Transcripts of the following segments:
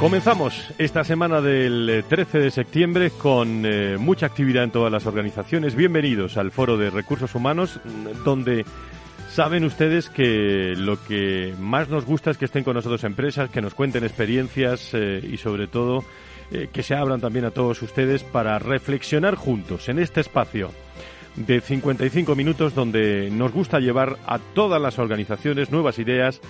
Comenzamos esta semana del 13 de septiembre con eh, mucha actividad en todas las organizaciones. Bienvenidos al Foro de Recursos Humanos, donde saben ustedes que lo que más nos gusta es que estén con nosotros empresas, que nos cuenten experiencias eh, y sobre todo eh, que se abran también a todos ustedes para reflexionar juntos en este espacio de 55 minutos donde nos gusta llevar a todas las organizaciones nuevas ideas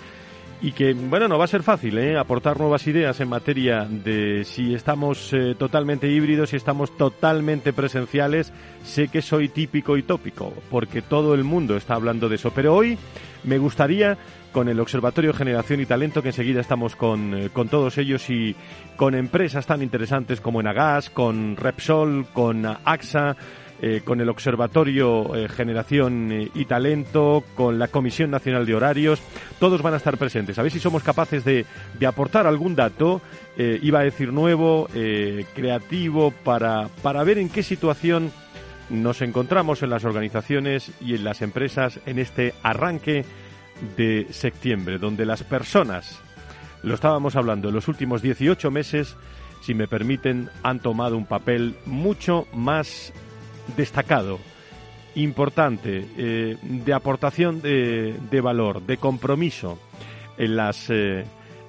y que, bueno, no va a ser fácil ¿eh? aportar nuevas ideas en materia de si estamos eh, totalmente híbridos, si estamos totalmente presenciales. Sé que soy típico y tópico, porque todo el mundo está hablando de eso, pero hoy me gustaría con el Observatorio Generación y Talento, que enseguida estamos con, eh, con todos ellos y con empresas tan interesantes como Enagas, con Repsol, con AXA, eh, con el Observatorio eh, Generación eh, y Talento, con la Comisión Nacional de Horarios. Todos van a estar presentes. A ver si somos capaces de, de aportar algún dato, iba a decir nuevo, creativo, para, para ver en qué situación nos encontramos en las organizaciones y en las empresas en este arranque de septiembre, donde las personas, lo estábamos hablando, en los últimos 18 meses, si me permiten, han tomado un papel mucho más destacado, importante, eh, de aportación de, de, valor, de compromiso en las, eh,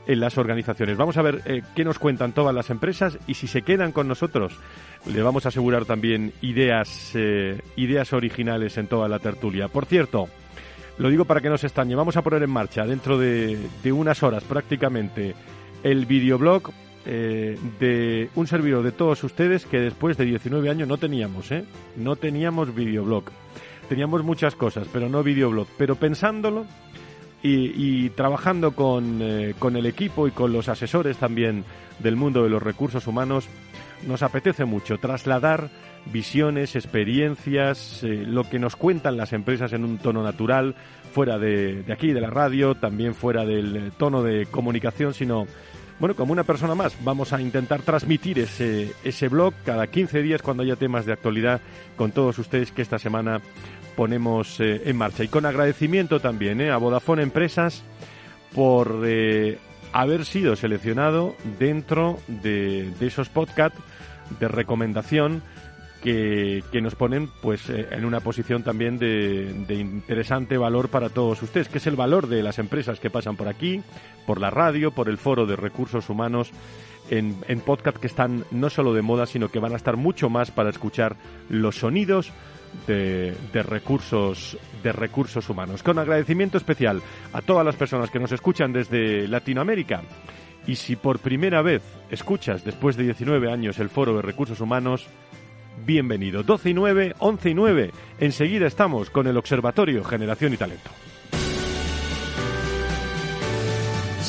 en las organizaciones. Vamos a ver eh, qué nos cuentan todas las empresas y si se quedan con nosotros, le vamos a asegurar también ideas, ideas originales en toda la tertulia. Por cierto, lo digo para que no se extrañe, vamos a poner en marcha dentro de, de unas horas prácticamente el videoblog eh, de un servidor de todos ustedes que después de 19 años no teníamos, ¿eh? No teníamos videoblog. Teníamos muchas cosas, pero no videoblog. Pero pensándolo y, trabajando con, eh, con el equipo y con los asesores también del mundo de los recursos humanos, nos apetece mucho trasladar visiones, experiencias, eh, lo que nos cuentan las empresas en un tono natural, fuera de, de, aquí, de la radio, también fuera del tono de comunicación, sino bueno, como una persona más, vamos a intentar transmitir ese, ese blog cada 15 días cuando haya temas de actualidad con todos ustedes que esta semana ponemos eh, en marcha. Y con agradecimiento también eh, a Vodafone Empresas por eh, haber sido seleccionado dentro de, de esos podcasts de recomendación que, nos ponen pues eh, en una posición también de, interesante valor para todos ustedes, que es el valor de las empresas que pasan por aquí, por la radio, por el foro de recursos humanos, en, podcast que están no solo de moda, sino que van a estar mucho más para escuchar los sonidos de, de, recursos de recursos humanos. Con agradecimiento especial a todas las personas que nos escuchan desde Latinoamérica. Y si por primera vez escuchas después de 19 años el Foro de Recursos Humanos, bienvenido. 12 y 9, 11 y 9. Enseguida estamos con el Observatorio Generación y Talento.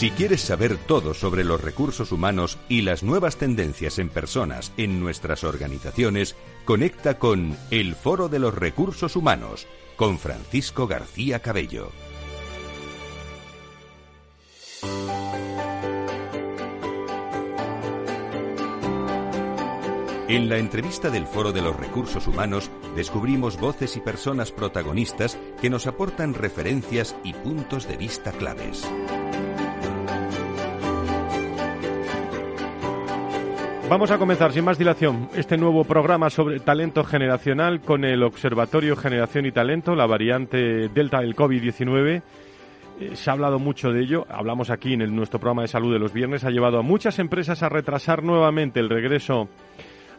Si quieres saber todo sobre los recursos humanos y las nuevas tendencias en personas en nuestras organizaciones, conecta con El Foro de los Recursos Humanos con Francisco García Cabello. En la entrevista del Foro de los Recursos Humanos descubrimos voces y personas protagonistas que nos aportan referencias y puntos de vista claves. Vamos a comenzar sin más dilación este nuevo programa sobre talento generacional con el Observatorio Generación y Talento, la variante Delta del COVID-19. Eh, se ha hablado mucho de ello, hablamos aquí en nuestro programa de salud de los viernes, ha llevado a muchas empresas a retrasar nuevamente el regreso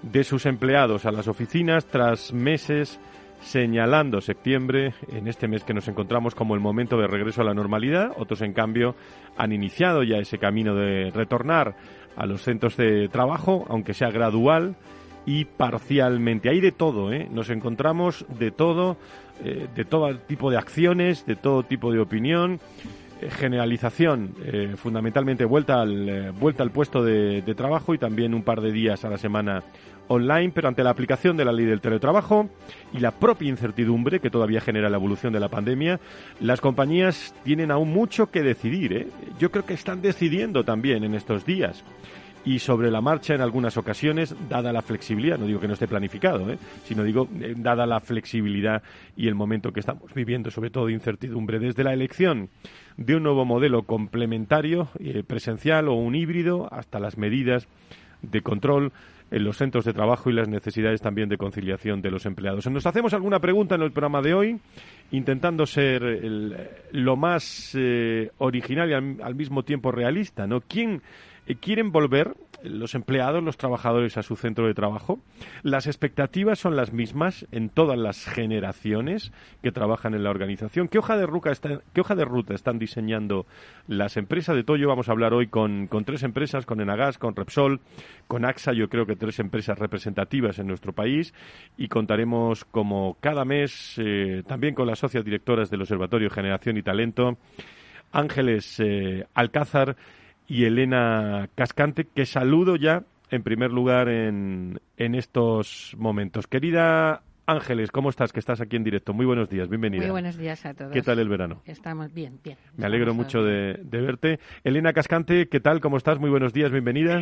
de sus empleados a las oficinas tras meses señalando septiembre, en este mes que nos encontramos como el momento de regreso a la normalidad. Otros, en cambio, han iniciado ya ese camino de retornar a los centros de trabajo, aunque sea gradual y parcialmente. Hay de todo, ¿eh? Nos encontramos de todo, eh, de todo tipo de acciones, de todo tipo de opinión. Eh, generalización, eh, fundamentalmente vuelta al, vuelta al puesto de, de trabajo y también un par de días a la semana online, pero ante la aplicación de la ley del teletrabajo y la propia incertidumbre que todavía genera la evolución de la pandemia, las compañías tienen aún mucho que decidir. ¿eh? Yo creo que están decidiendo también en estos días y sobre la marcha en algunas ocasiones, dada la flexibilidad, no digo que no esté planificado, ¿eh? sino digo, eh, dada la flexibilidad y el momento que estamos viviendo, sobre todo de incertidumbre, desde la elección de un nuevo modelo complementario, presencial o un híbrido, hasta las medidas de control en los centros de trabajo y las necesidades también de conciliación de los empleados. Nos hacemos alguna pregunta en el programa de hoy, intentando ser lo más eh, original y al, mismo tiempo realista, ¿no? ¿Quién eh, quieren volver los empleados, los trabajadores a su centro de trabajo. Las expectativas son las mismas en todas las generaciones que trabajan en la organización. ¿Qué hoja de ruta, están diseñando las empresas? De Toyo vamos a hablar hoy con, tres empresas, con Enagas, con Repsol, con AXA, yo creo que tres empresas representativas en nuestro país y contaremos como cada mes eh, también con las socias directoras del Observatorio Generación y Talento, Ángeles eh, Alcázar, y Elena Cascante, que saludo ya en primer lugar en, en estos momentos. Querida Ángeles, ¿cómo estás? Que estás aquí en directo. Muy buenos días, bienvenida. Muy buenos días a todos. ¿Qué tal el verano? Estamos bien, bien. Me alegro mucho de, de, verte. Elena Cascante, ¿qué tal? ¿Cómo estás? Muy buenos días, bienvenida.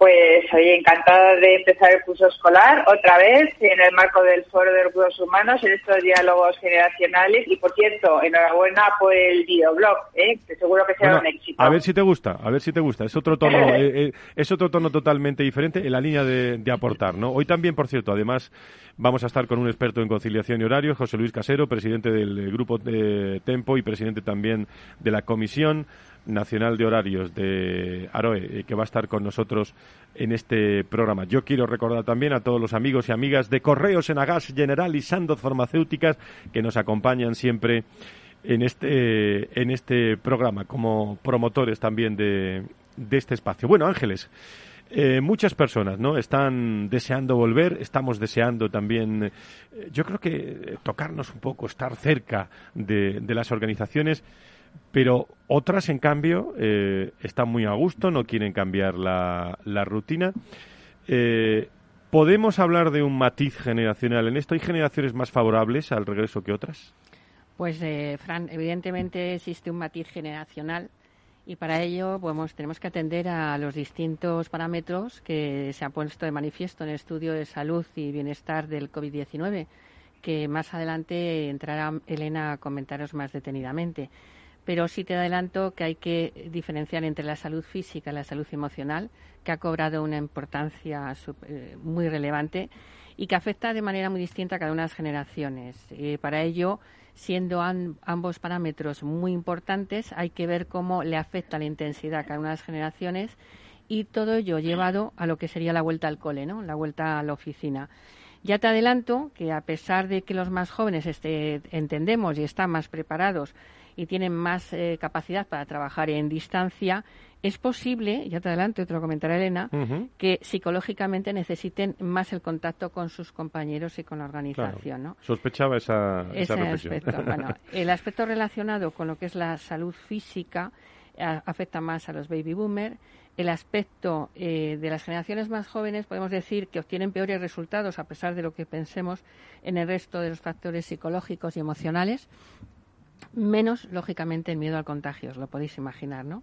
Pues soy encantada de empezar el curso escolar otra vez en el marco del Foro de Recursos Humanos en estos diálogos generacionales y por cierto, enhorabuena por el videoblog, ¿eh? que seguro que será un éxito. A ver si te gusta, a ver si te gusta. Es otro tono, eh, eh, es otro tono totalmente diferente en la línea de, de, aportar, ¿no? Hoy también, por cierto, además vamos a estar con un experto en conciliación y horario, José Luis Casero, presidente del grupo de Tempo y presidente también de la comisión Nacional de Horarios de AROE, eh, que va a estar con nosotros en este programa. Yo quiero recordar también a todos los amigos y amigas de Correos en Agas General y Sandoz Farmacéuticas que nos acompañan siempre en este, en este programa como promotores también de, de este espacio. Bueno, Ángeles. Eh, muchas personas no están deseando volver estamos deseando también eh, yo creo que tocarnos un poco estar cerca de, de las organizaciones pero otras, en cambio, eh, están muy a gusto, no quieren cambiar la, la rutina. Eh, ¿Podemos hablar de un matiz generacional en esto? ¿Hay generaciones más favorables al regreso que otras? Pues, eh, Fran, evidentemente existe un matiz generacional y para ello tenemos que atender a los distintos parámetros que se han puesto de manifiesto en el estudio de salud y bienestar del COVID-19, que más adelante entrará Elena a comentaros más detenidamente pero sí te adelanto que hay que diferenciar entre la salud física y la salud emocional, que ha cobrado una importancia eh, muy relevante y que afecta de manera muy distinta a cada una de las generaciones. Eh, para ello, siendo ambos parámetros muy importantes, hay que ver cómo le afecta la intensidad a cada una de las generaciones y todo ello llevado a lo que sería la vuelta al cole, ¿no? la vuelta a la oficina. Ya te adelanto que a pesar de que los más jóvenes este, entendemos y están más preparados y tienen más eh, capacidad para trabajar en distancia, es posible, ya te adelanto, te lo comentará Elena, que psicológicamente necesiten más el contacto con sus compañeros y con la organización. ¿no? Sospechaba esa, Ese aspecto. bueno, el aspecto relacionado con lo que es la salud física afecta más a los baby boomers. El aspecto eh, de las generaciones más jóvenes, podemos decir que obtienen peores resultados, a pesar de lo que pensemos en el resto de los factores psicológicos y emocionales menos, lógicamente, el miedo al contagio, os lo podéis imaginar, ¿no?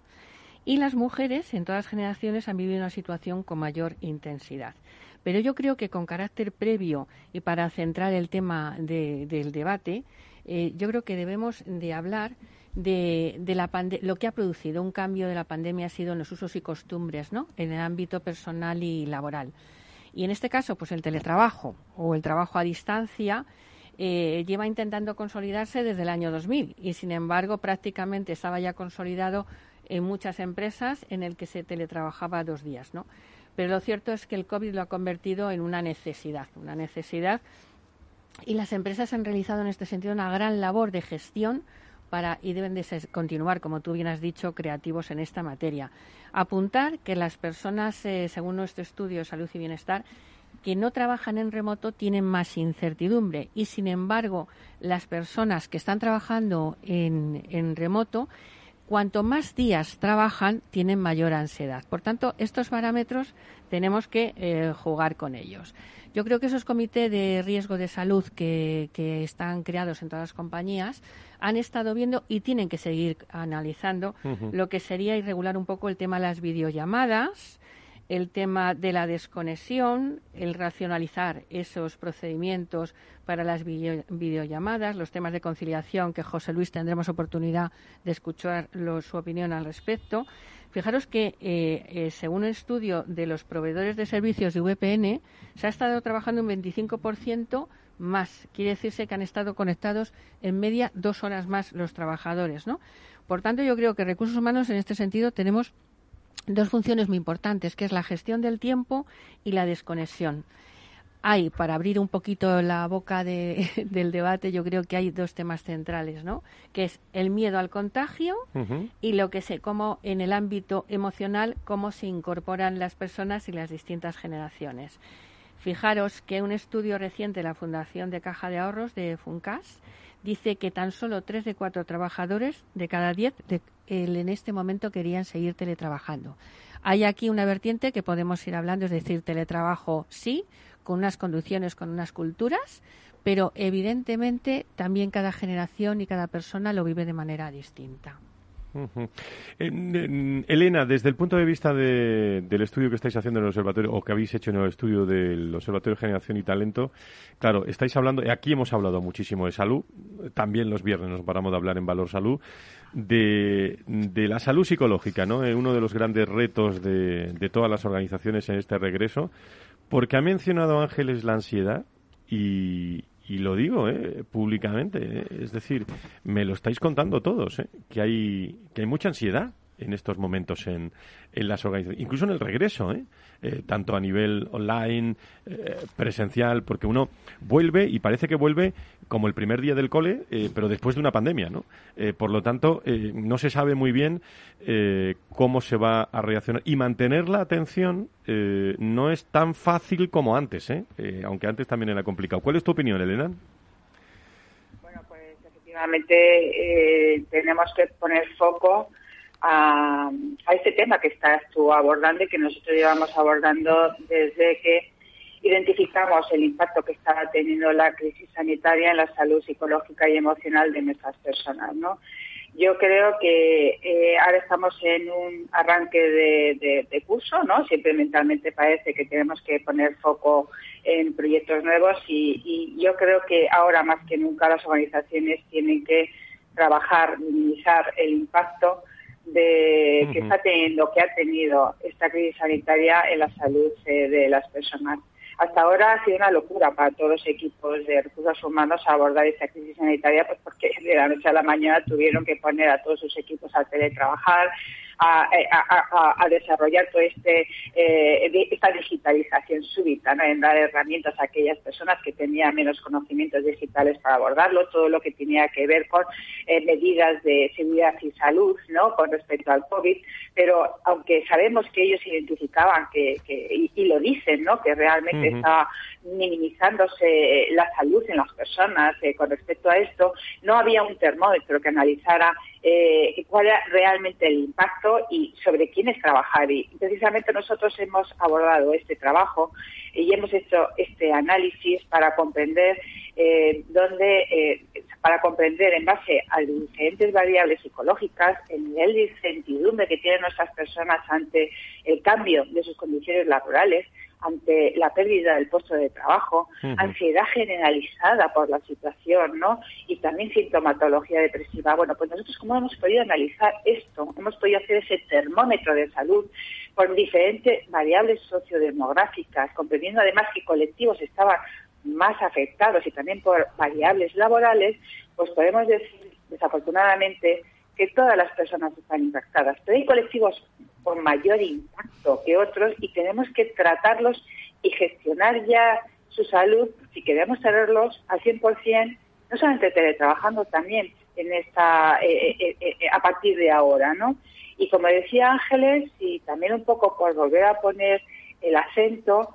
Y las mujeres en todas las generaciones han vivido una situación con mayor intensidad. Pero yo creo que con carácter previo y para centrar el tema del debate, eh, yo creo que debemos de hablar de, de la lo que ha producido un cambio de la pandemia ha sido en los usos y costumbres, ¿no? En el ámbito personal y laboral. Y en este caso, pues el teletrabajo o el trabajo a distancia eh, lleva intentando consolidarse desde el año 2000 y, sin embargo, prácticamente estaba ya consolidado en muchas empresas en el que se teletrabajaba dos días, ¿no? Pero lo cierto es que el COVID lo ha convertido en una necesidad, una necesidad y las empresas han realizado en este sentido una gran labor de gestión para y deben de continuar, como tú bien has dicho, creativos en esta materia. Apuntar que las personas, eh, según nuestro estudio salud y bienestar, que no trabajan en remoto tienen más incertidumbre y, sin embargo, las personas que están trabajando en, en remoto cuanto más días trabajan, tienen mayor ansiedad. Por tanto, estos parámetros tenemos que eh, jugar con ellos. Yo creo que esos comités de riesgo de salud que, están creados en todas las compañías han estado viendo y tienen que seguir analizando lo que sería irregular un poco el tema de las videollamadas, el tema de la desconexión, el racionalizar esos procedimientos para las videollamadas, los temas de conciliación, que José Luis tendremos oportunidad de escuchar su opinión al respecto. Fijaros que, eh, eh, según un estudio de los proveedores de servicios de VPN, se ha estado trabajando un 25% más. Quiere decirse que han estado conectados en media dos horas más los trabajadores, ¿no? Por tanto, yo creo que recursos humanos en este sentido tenemos dos funciones muy importantes, que es la gestión del tiempo y la desconexión. Hay, para abrir un poquito la boca del debate, yo creo que hay dos temas centrales, ¿no? Que es el miedo al contagio y lo que sé, cómo en el ámbito emocional, cómo se incorporan las personas y las distintas generaciones. Fijaros que un estudio reciente de la Fundación de Caja de Ahorros de FUNCAS dice que tan solo tres de cuatro trabajadores de cada diez en este momento querían seguir teletrabajando. Hay aquí una vertiente que podemos ir hablando, es decir, teletrabajo sí, con unas condiciones, con unas culturas, pero evidentemente también cada generación y cada persona lo vive de manera distinta. Elena, desde el punto de vista del estudio que estáis haciendo en el observatorio o que habéis hecho en el estudio del Observatorio de Generación y Talento, claro, estáis hablando, aquí hemos hablado muchísimo de salud, también los viernes nos paramos de hablar en Valor Salud, de, la salud psicológica, ¿no? Eh, uno de los grandes retos de, de todas las organizaciones en este regreso, porque ha mencionado Ángeles la ansiedad y, y lo digo eh, públicamente, eh, es decir, me lo estáis contando todos, eh, que, hay, que hay mucha ansiedad en estos momentos en, en las organizaciones, incluso en el regreso, ¿eh? Eh, tanto a nivel online, eh, presencial, porque uno vuelve y parece que vuelve como el primer día del cole, pero después de una pandemia, ¿no? por lo tanto, no se sabe muy bien cómo se va a reaccionar y mantener la atención no es tan fácil como antes, aunque antes también era complicado. ¿Cuál es tu opinión, Elena? Bueno, pues efectivamente tenemos que poner foco a, este tema que estás tú abordando y que nosotros llevamos abordando desde que identificamos el impacto que está teniendo la crisis sanitaria en la salud psicológica y emocional de nuestras personas, ¿no? Yo creo que eh, ahora estamos en un arranque de, curso, ¿no? Siempre mentalmente parece que tenemos que poner foco en proyectos nuevos y yo creo que ahora más que nunca las organizaciones tienen que trabajar, minimizar el impacto de que está teniendo, que ha tenido esta crisis sanitaria en la salud eh, de las personas. Hasta ahora ha sido una locura para todos los equipos de recursos humanos abordar esta crisis sanitaria, pues porque de la noche a la mañana tuvieron que poner a todos sus equipos a teletrabajar, a, desarrollar toda este, eh, esta digitalización súbita, en dar herramientas a aquellas personas que tenían menos conocimientos digitales para abordarlo, todo lo que tenía que ver con eh, medidas de seguridad y salud ¿no? con respecto al COVID, pero aunque sabemos que ellos identificaban que, y, lo dicen, ¿no? que realmente está minimizándose la salud en las personas eh, con respecto a esto, no había un termómetro que analizara eh, cuál era realmente el impacto y sobre quiénes trabajar. Y precisamente nosotros hemos abordado este trabajo y hemos hecho este análisis para comprender eh, dónde, eh, para comprender en base a diferentes variables psicológicas el nivel de incertidumbre que tienen nuestras personas ante el cambio de sus condiciones laborales, ante la pérdida del puesto de trabajo, ansiedad generalizada por la situación, ¿no? Y también sintomatología depresiva. Bueno, pues nosotros cómo hemos podido analizar esto, hemos podido hacer ese termómetro de salud por diferentes variables sociodemográficas, comprendiendo además que colectivos estaban más afectados y también por variables laborales, pues podemos decir desafortunadamente que todas las personas están impactadas, pero hay colectivos con mayor impacto que otros y tenemos que tratarlos y gestionar ya su salud si queremos tenerlos al 100%, no solamente teletrabajando también en esta eh, eh, eh, a partir de ahora, ¿no? Y como decía Ángeles, y también un poco por volver a poner el acento,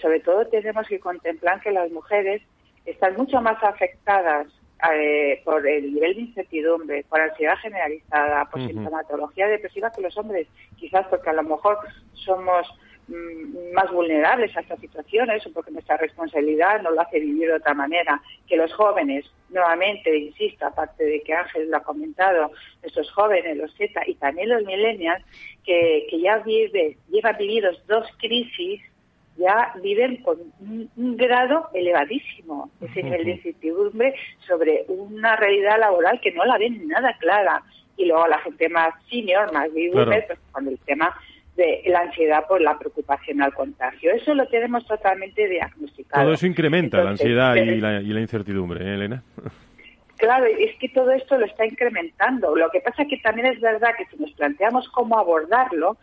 sobre todo tenemos que contemplar que las mujeres están mucho más afectadas eh, por el nivel de incertidumbre, por ansiedad generalizada, por sintomatología depresiva que los hombres, quizás porque a lo mejor somos mm, más vulnerables a estas situaciones o porque nuestra responsabilidad no lo hace vivir de otra manera, que los jóvenes, nuevamente, insisto, aparte de que Ángel lo ha comentado, estos jóvenes, los Z y también los millennials, que, que ya vive, llevan vividos dos crisis ya viven con un, grado elevadísimo, de incertidumbre sobre una realidad laboral que no la ven nada clara. Y luego la gente más senior, más vive pues con el tema de la ansiedad por la preocupación al contagio. Eso lo tenemos totalmente diagnosticado. Todo eso incrementa la ansiedad y la, y la incertidumbre, ¿eh, Elena? Claro, es que todo esto lo está incrementando. Lo que pasa es que también es verdad que si nos planteamos cómo abordarlo,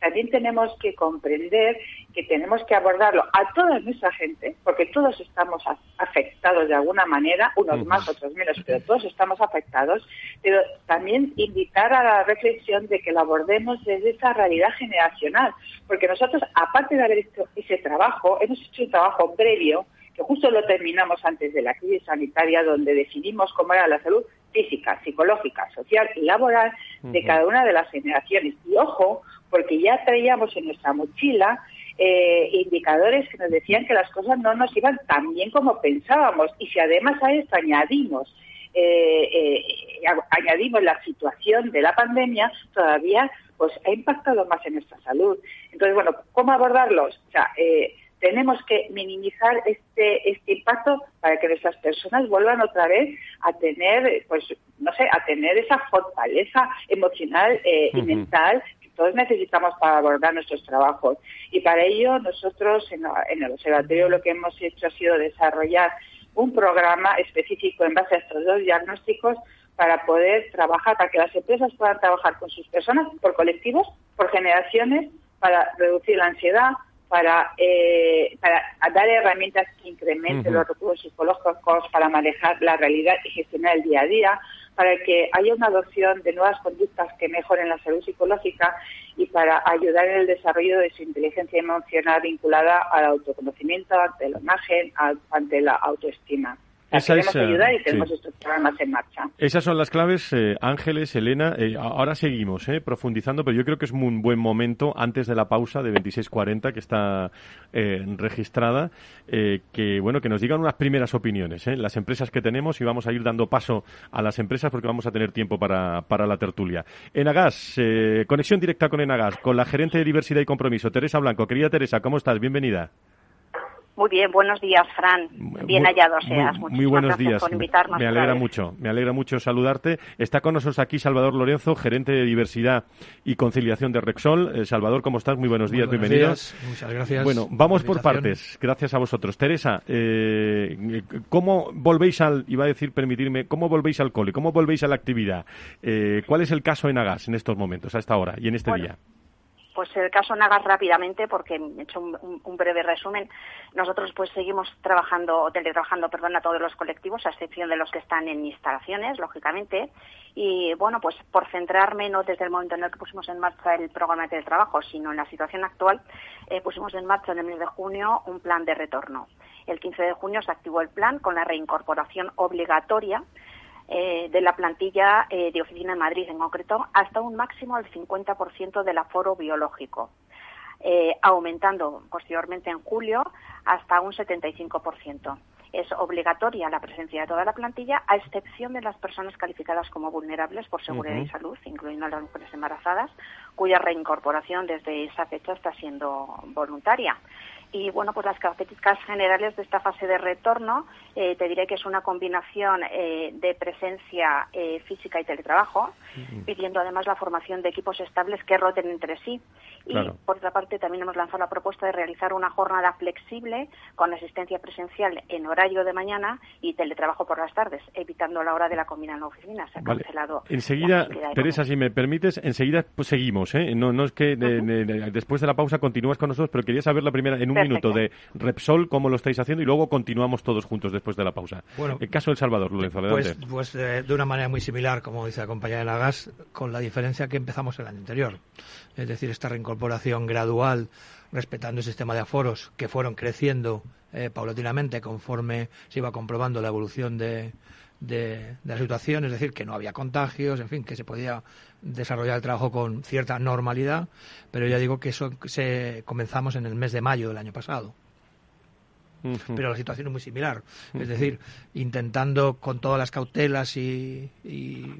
también tenemos que comprender que tenemos que abordarlo a toda nuestra gente, porque todos estamos afectados de alguna manera, unos más, otros menos, pero todos estamos afectados, pero también invitar a la reflexión de que lo abordemos desde esa realidad generacional, porque nosotros, aparte de haber hecho ese trabajo, hemos hecho un trabajo previo, que justo lo terminamos antes de la crisis sanitaria, donde definimos cómo era la salud física, psicológica, social y laboral de cada una de las generaciones. Y ojo, porque ya traíamos en nuestra mochila eh, indicadores que nos decían que las cosas no nos iban tan bien como pensábamos. Y si además a esto añadimos eh, eh, añadimos la situación de la pandemia, todavía pues ha impactado más en nuestra salud. Entonces, bueno, ¿cómo abordarlos? O sea, tenemos que minimizar este, este impacto para que nuestras personas vuelvan otra vez a tener, pues, no sé, a tener esa fortaleza emocional y mental todos necesitamos para abordar nuestros trabajos. Y para ello nosotros en, el observatorio lo que hemos hecho ha sido desarrollar un programa específico en base a estos dos diagnósticos para poder trabajar, para que las empresas puedan trabajar con sus personas por colectivos, por generaciones, para reducir la ansiedad, para, eh, para dar herramientas que incrementen los recursos psicológicos para manejar la realidad y gestionar el día a día, para que haya una adopción de nuevas conductas que mejoren la salud psicológica y para ayudar en el desarrollo de su inteligencia emocional vinculada al autoconocimiento, ante la imagen, ante la autoestima. Esa es, ayudar y tenemos estos programas en marcha. Esas son las claves, eh, Ángeles, Elena. Eh, ahora seguimos eh, profundizando, pero yo creo que es un buen momento, antes de la pausa de 26.40 que está registrada, que bueno que nos digan unas primeras opiniones, las empresas que tenemos y vamos a ir dando paso a las empresas porque vamos a tener tiempo para, para la tertulia. Enagas, conexión directa con Enagas, con la gerente de diversidad y compromiso, Teresa Blanco. Querida Teresa, ¿cómo estás? Bienvenida. Muy bien, buenos días, Fran. Bien hallado seas. Muy, muy buenos días. Me alegra mucho, me alegra mucho saludarte. Está con nosotros aquí Salvador Lorenzo, gerente de diversidad y conciliación de Rexol. Eh, Salvador, ¿cómo estás? Muy buenos días, bienvenido. Muchas gracias. Bueno, vamos por partes. Gracias a vosotros. Teresa, eh, ¿cómo volvéis al, iba a decir, permitirme, cómo volvéis al cole? ¿Cómo volvéis a la actividad? Eh, ¿Cuál es el caso en Agas en estos momentos, a esta hora y en este día? Pues el caso Nagas rápidamente, porque he hecho un, breve resumen. Nosotros pues seguimos trabajando, teletrabajando, perdón, a todos los colectivos, a excepción de los que están en instalaciones, lógicamente. Y bueno, pues por centrarme no desde el momento en el que pusimos en marcha el programa de teletrabajo, sino en la situación actual, eh, pusimos en marcha en el mes de junio un plan de retorno. El 15 de junio se activó el plan con la reincorporación obligatoria eh, de la plantilla eh, de oficina en Madrid en concreto hasta un máximo del 50% del aforo biológico, eh, aumentando posteriormente en julio hasta un 75%. Es obligatoria la presencia de toda la plantilla, a excepción de las personas calificadas como vulnerables por seguridad y salud, incluyendo a las mujeres embarazadas, cuya reincorporación desde esa fecha está siendo voluntaria. Y bueno, pues las características generales de esta fase de retorno, eh, te diré que es una combinación eh, de presencia eh, física y teletrabajo, pidiendo además la formación de equipos estables que roten entre sí. Y por otra parte, también hemos lanzado la propuesta de realizar una jornada flexible con asistencia presencial en horario de mañana y teletrabajo por las tardes, evitando la hora de la comida en la oficina. Se ha cancelado. Enseguida, Teresa, si me permites, enseguida pues seguimos. No, no es que después de la pausa continúas con nosotros, pero quería saber la primera en un minuto de Repsol, cómo lo estáis haciendo y luego continuamos todos juntos después de la pausa. Bueno, el caso del Salvador, Lorenzo, Pues, pues eh, de una manera muy similar, como dice la compañera de la GAS, con la diferencia que empezamos el año anterior. Es decir, esta reincorporación gradual, respetando el sistema de aforos que fueron creciendo eh, paulatinamente conforme se iba comprobando la evolución de, de, la situación, es decir, que no había contagios, en fin, que se podía desarrollar el trabajo con cierta normalidad, pero ya digo que eso se comenzamos en el mes de mayo del año pasado. Pero la situación es muy similar, es decir, intentando con todas las cautelas y, y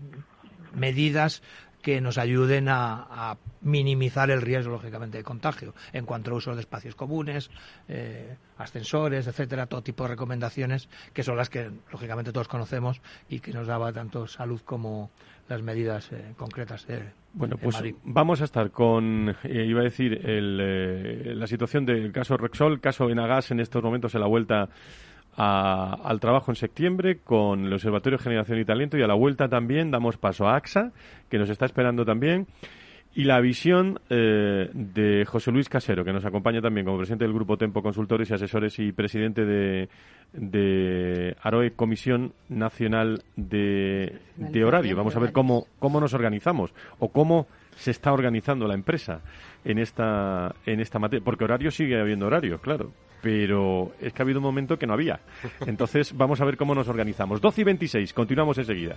medidas que nos ayuden a, minimizar el riesgo, lógicamente, de contagio. En cuanto a uso de espacios comunes, eh, ascensores, etcétera, todo tipo de recomendaciones que son las que, lógicamente, todos conocemos y que nos daba tanto salud como las medidas eh, concretas de, bueno, pues vamos a estar con, eh, iba a decir, el, la situación del caso Rexol, caso Enagas en estos momentos en la vuelta al trabajo en septiembre con el Observatorio de Generación y Talento y a la vuelta también damos paso a AXA, que nos está esperando también, y la visión eh, de José Luis Casero, que nos acompaña también como presidente del Grupo Tempo Consultores y Asesores y presidente de, de AROE, Comisión Nacional de, de Horario. Vamos a ver cómo, cómo nos organizamos o cómo se está organizando la empresa en esta, en esta materia, porque horario sigue habiendo horario, claro pero es que ha habido un momento que no había. Entonces vamos a ver cómo nos organizamos. 12 y 26, continuamos enseguida.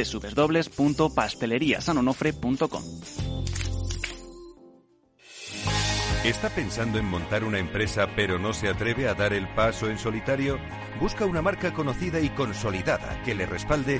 www.pasteleriasanonofre.com. ¿Está pensando en montar una empresa pero no se atreve a dar el paso en solitario? Busca una marca conocida y consolidada que le respalde.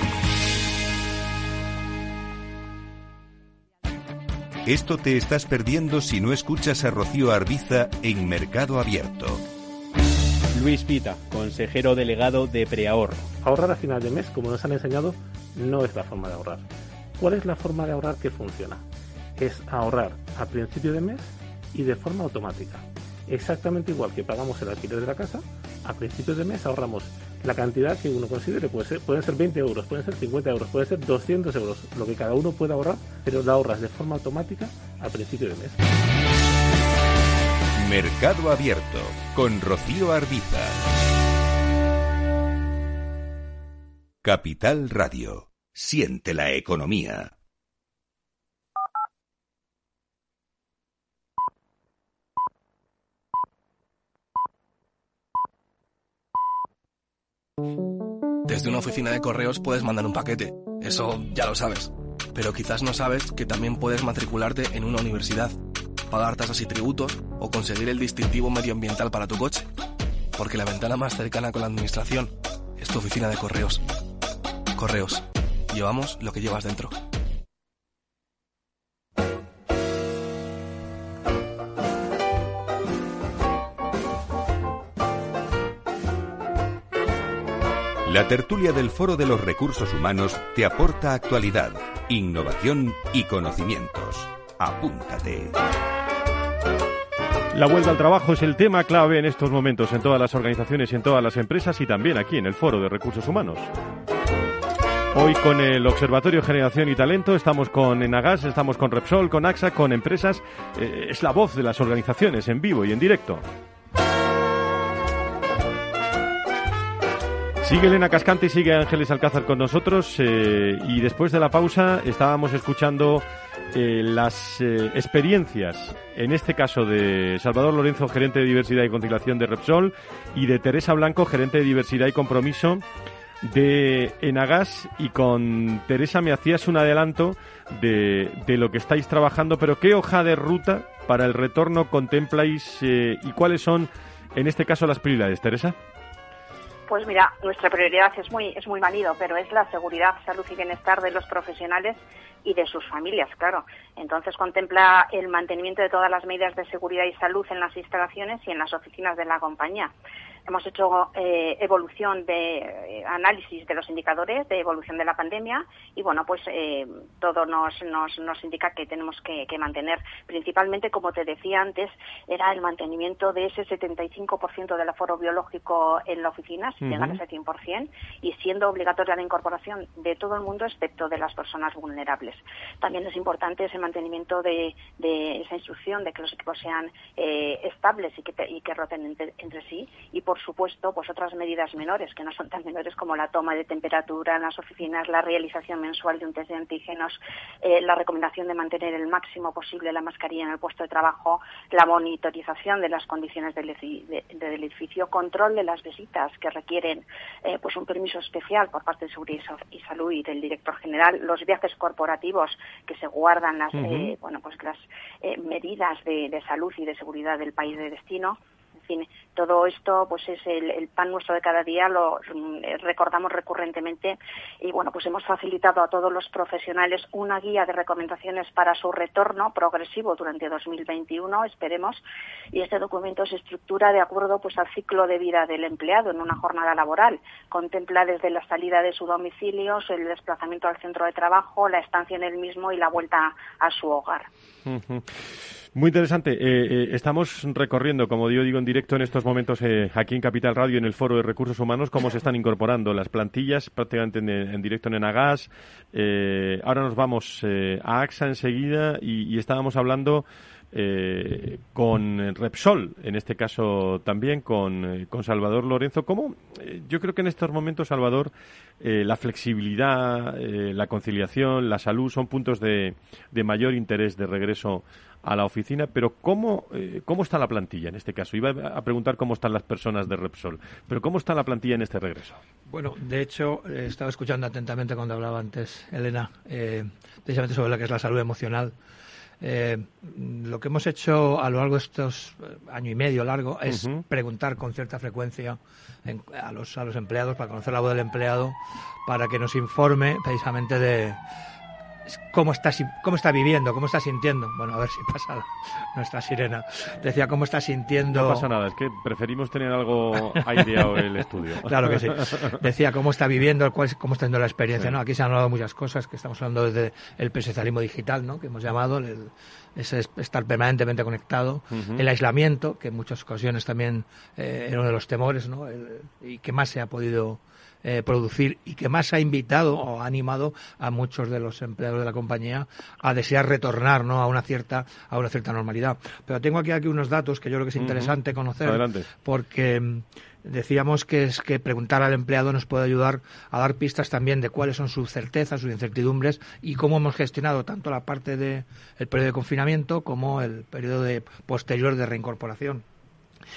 Esto te estás perdiendo si no escuchas a Rocío Arbiza en Mercado Abierto. Luis Pita, consejero delegado de Preahorro. Ahorrar a final de mes, como nos han enseñado, no es la forma de ahorrar. ¿Cuál es la forma de ahorrar que funciona? es ahorrar a principio de mes y de forma automática. Exactamente igual que pagamos el alquiler de la casa, a principio de mes ahorramos la cantidad que uno considere. Puede ser, pueden ser 20 euros, pueden ser 50 euros, pueden ser 200 euros, lo que cada uno pueda ahorrar, pero la ahorras de forma automática a principio de mes. Mercado Abierto con Rocío Arbiza. Capital Radio. Siente la economía. Desde una oficina de correos puedes mandar un paquete, eso ya lo sabes. Pero quizás no sabes que también puedes matricularte en una universidad, pagar tasas y tributos o conseguir el distintivo medioambiental para tu coche. Porque la ventana más cercana con la administración es tu oficina de correos. Correos. Llevamos lo que llevas dentro. La tertulia del Foro de los Recursos Humanos te aporta actualidad, innovación y conocimientos. Apúntate. La vuelta al trabajo es el tema clave en estos momentos en todas las organizaciones y en todas las empresas y también aquí en el Foro de Recursos Humanos. Hoy con el Observatorio Generación y Talento estamos con Enagas, estamos con Repsol, con AXA, con empresas. Eh, es la voz de las organizaciones en vivo y en directo. Sigue Elena Cascante y sigue Ángeles Alcázar con nosotros eh, y después de la pausa estábamos escuchando eh, las eh, experiencias, en este caso de Salvador Lorenzo, gerente de diversidad y conciliación de Repsol, y de Teresa Blanco, gerente de diversidad y compromiso de Enagas. Y con Teresa me hacías un adelanto de, de lo que estáis trabajando, pero ¿qué hoja de ruta para el retorno contempláis y cuáles son, en este caso, las prioridades, Teresa? Pues mira, nuestra prioridad es muy, es muy manido, pero es la seguridad, salud y bienestar de los profesionales y de sus familias, claro. Entonces contempla el mantenimiento de todas las medidas de seguridad y salud en las instalaciones y en las oficinas de la compañía. Hemos hecho eh, evolución de eh, análisis de los indicadores de evolución de la pandemia y bueno, pues eh, todo nos, nos, nos, indica que tenemos que, que, mantener, principalmente, como te decía antes, era el mantenimiento de ese 75% del aforo biológico en la oficina, sin llegar a ese 100%, y siendo obligatoria la incorporación de todo el mundo, excepto de las personas vulnerables. También es importante ese mantenimiento de, de esa instrucción de que los equipos sean estables y que, y que roten entre, entre sí y por supuesto, pues otras medidas menores, que no son tan menores como la toma de temperatura en las oficinas, la realización mensual de un test de antígenos, eh, la recomendación de mantener el máximo posible la mascarilla en el puesto de trabajo, la monitorización de las condiciones del, de, del edificio, control de las visitas que requieren eh, pues un permiso especial por parte de Seguridad y Salud y del director general, los viajes corporativos que se guardan las, uh -huh. eh, bueno, pues las medidas de, de salud y de seguridad del país de destino todo esto pues es el, pan nuestro de cada día, lo recordamos recurrentemente y bueno, pues hemos facilitado a todos los profesionales una guía de recomendaciones para su retorno progresivo durante 2021, esperemos, y este documento se estructura de acuerdo pues al ciclo de vida del empleado en una jornada laboral, contempla desde la salida de su domicilio, el desplazamiento al centro de trabajo, la estancia en el mismo y la vuelta a su hogar. Muy interesante. Eh, eh, estamos recorriendo, como yo digo en directo en estos momentos eh, aquí en Capital Radio, en el Foro de Recursos Humanos, cómo se están incorporando las plantillas prácticamente en, en directo en Enagas. ahora nos vamos a AXA enseguida y, y estábamos hablando eh, con Repsol, en este caso también con, con Salvador Lorenzo. ¿Cómo? Eh, yo creo que en estos momentos, Salvador, eh, la flexibilidad, la conciliación, la salud son puntos de, de, mayor interés de regreso a la oficina, pero ¿cómo, ¿cómo está la plantilla en este caso? Iba a preguntar cómo están las personas de Repsol, pero ¿cómo está la plantilla en este regreso? Bueno, de hecho, estaba escuchando atentamente cuando hablaba antes Elena, precisamente sobre lo que es la salud emocional. Eh, lo que hemos hecho a lo largo de estos año y medio largo es uh -huh. preguntar con cierta frecuencia en, a, los, a los empleados para conocer la voz del empleado, para que nos informe precisamente de cómo está, cómo está viviendo, cómo está sintiendo. Bueno, a ver si pasa la, nuestra sirena. Decía cómo está sintiendo. No pasa nada, es que preferimos tener algo aireado el estudio. Claro que sí. Decía cómo está viviendo, cuál, cómo está teniendo la experiencia. Sí. ¿no? Aquí se han hablado muchas cosas, que estamos hablando desde el presencialismo digital, ¿no? que hemos llamado, el, ese estar permanentemente conectado, uh -huh. el aislamiento, que en muchas ocasiones también eh, era uno de los temores, ¿no? El, y que más se ha podido eh, producir y que más ha invitado o ha animado a muchos de los empleados de la compañía a desear retornar ¿no? a una cierta a una cierta normalidad. Pero tengo aquí, aquí unos datos que yo creo que es interesante conocer porque mm, decíamos que es que preguntar al empleado nos puede ayudar a dar pistas también de cuáles son sus certezas, sus incertidumbres y cómo hemos gestionado tanto la parte del periodo de confinamiento como el periodo de posterior de reincorporación.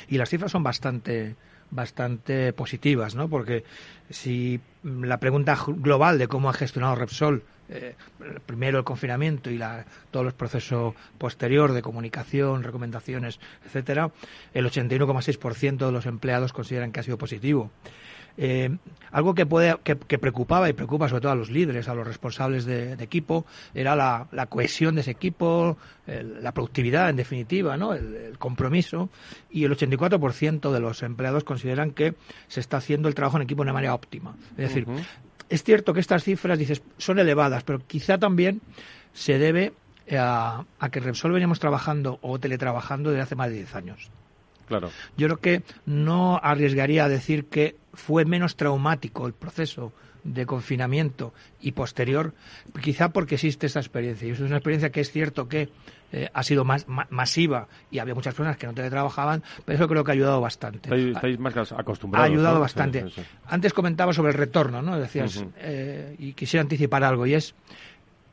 Y las cifras son bastante bastante positivas, ¿no? Porque si la pregunta global de cómo ha gestionado Repsol eh, primero el confinamiento y la, todo el proceso posterior de comunicación, recomendaciones, etcétera, el 81,6% de los empleados consideran que ha sido positivo. Eh, algo que, puede, que, preocupaba y preocupa sobre todo a los líderes, a los responsables de, equipo, era la, cohesión de ese equipo, la productividad en definitiva, ¿no? el, compromiso. Y el 84% de los empleados consideran que se está haciendo el trabajo en equipo de una manera óptima. Es decir, es cierto que estas cifras, dices, son elevadas, pero quizá también se debe a, a que Repsol veníamos trabajando o teletrabajando desde hace más de 10 años. Claro. Yo creo que no arriesgaría a decir que fue menos traumático el proceso de confinamiento y posterior, quizá porque existe esta experiencia. Y es una experiencia que es cierto que eh, ha sido más masiva y había muchas personas que no teletrabajaban, pero eso creo que ha ayudado bastante. Estáis, más acostumbrados. Ha ayudado bastante. Antes comentaba sobre el retorno, ¿no? Decías, eh, y quisiera anticipar algo, y es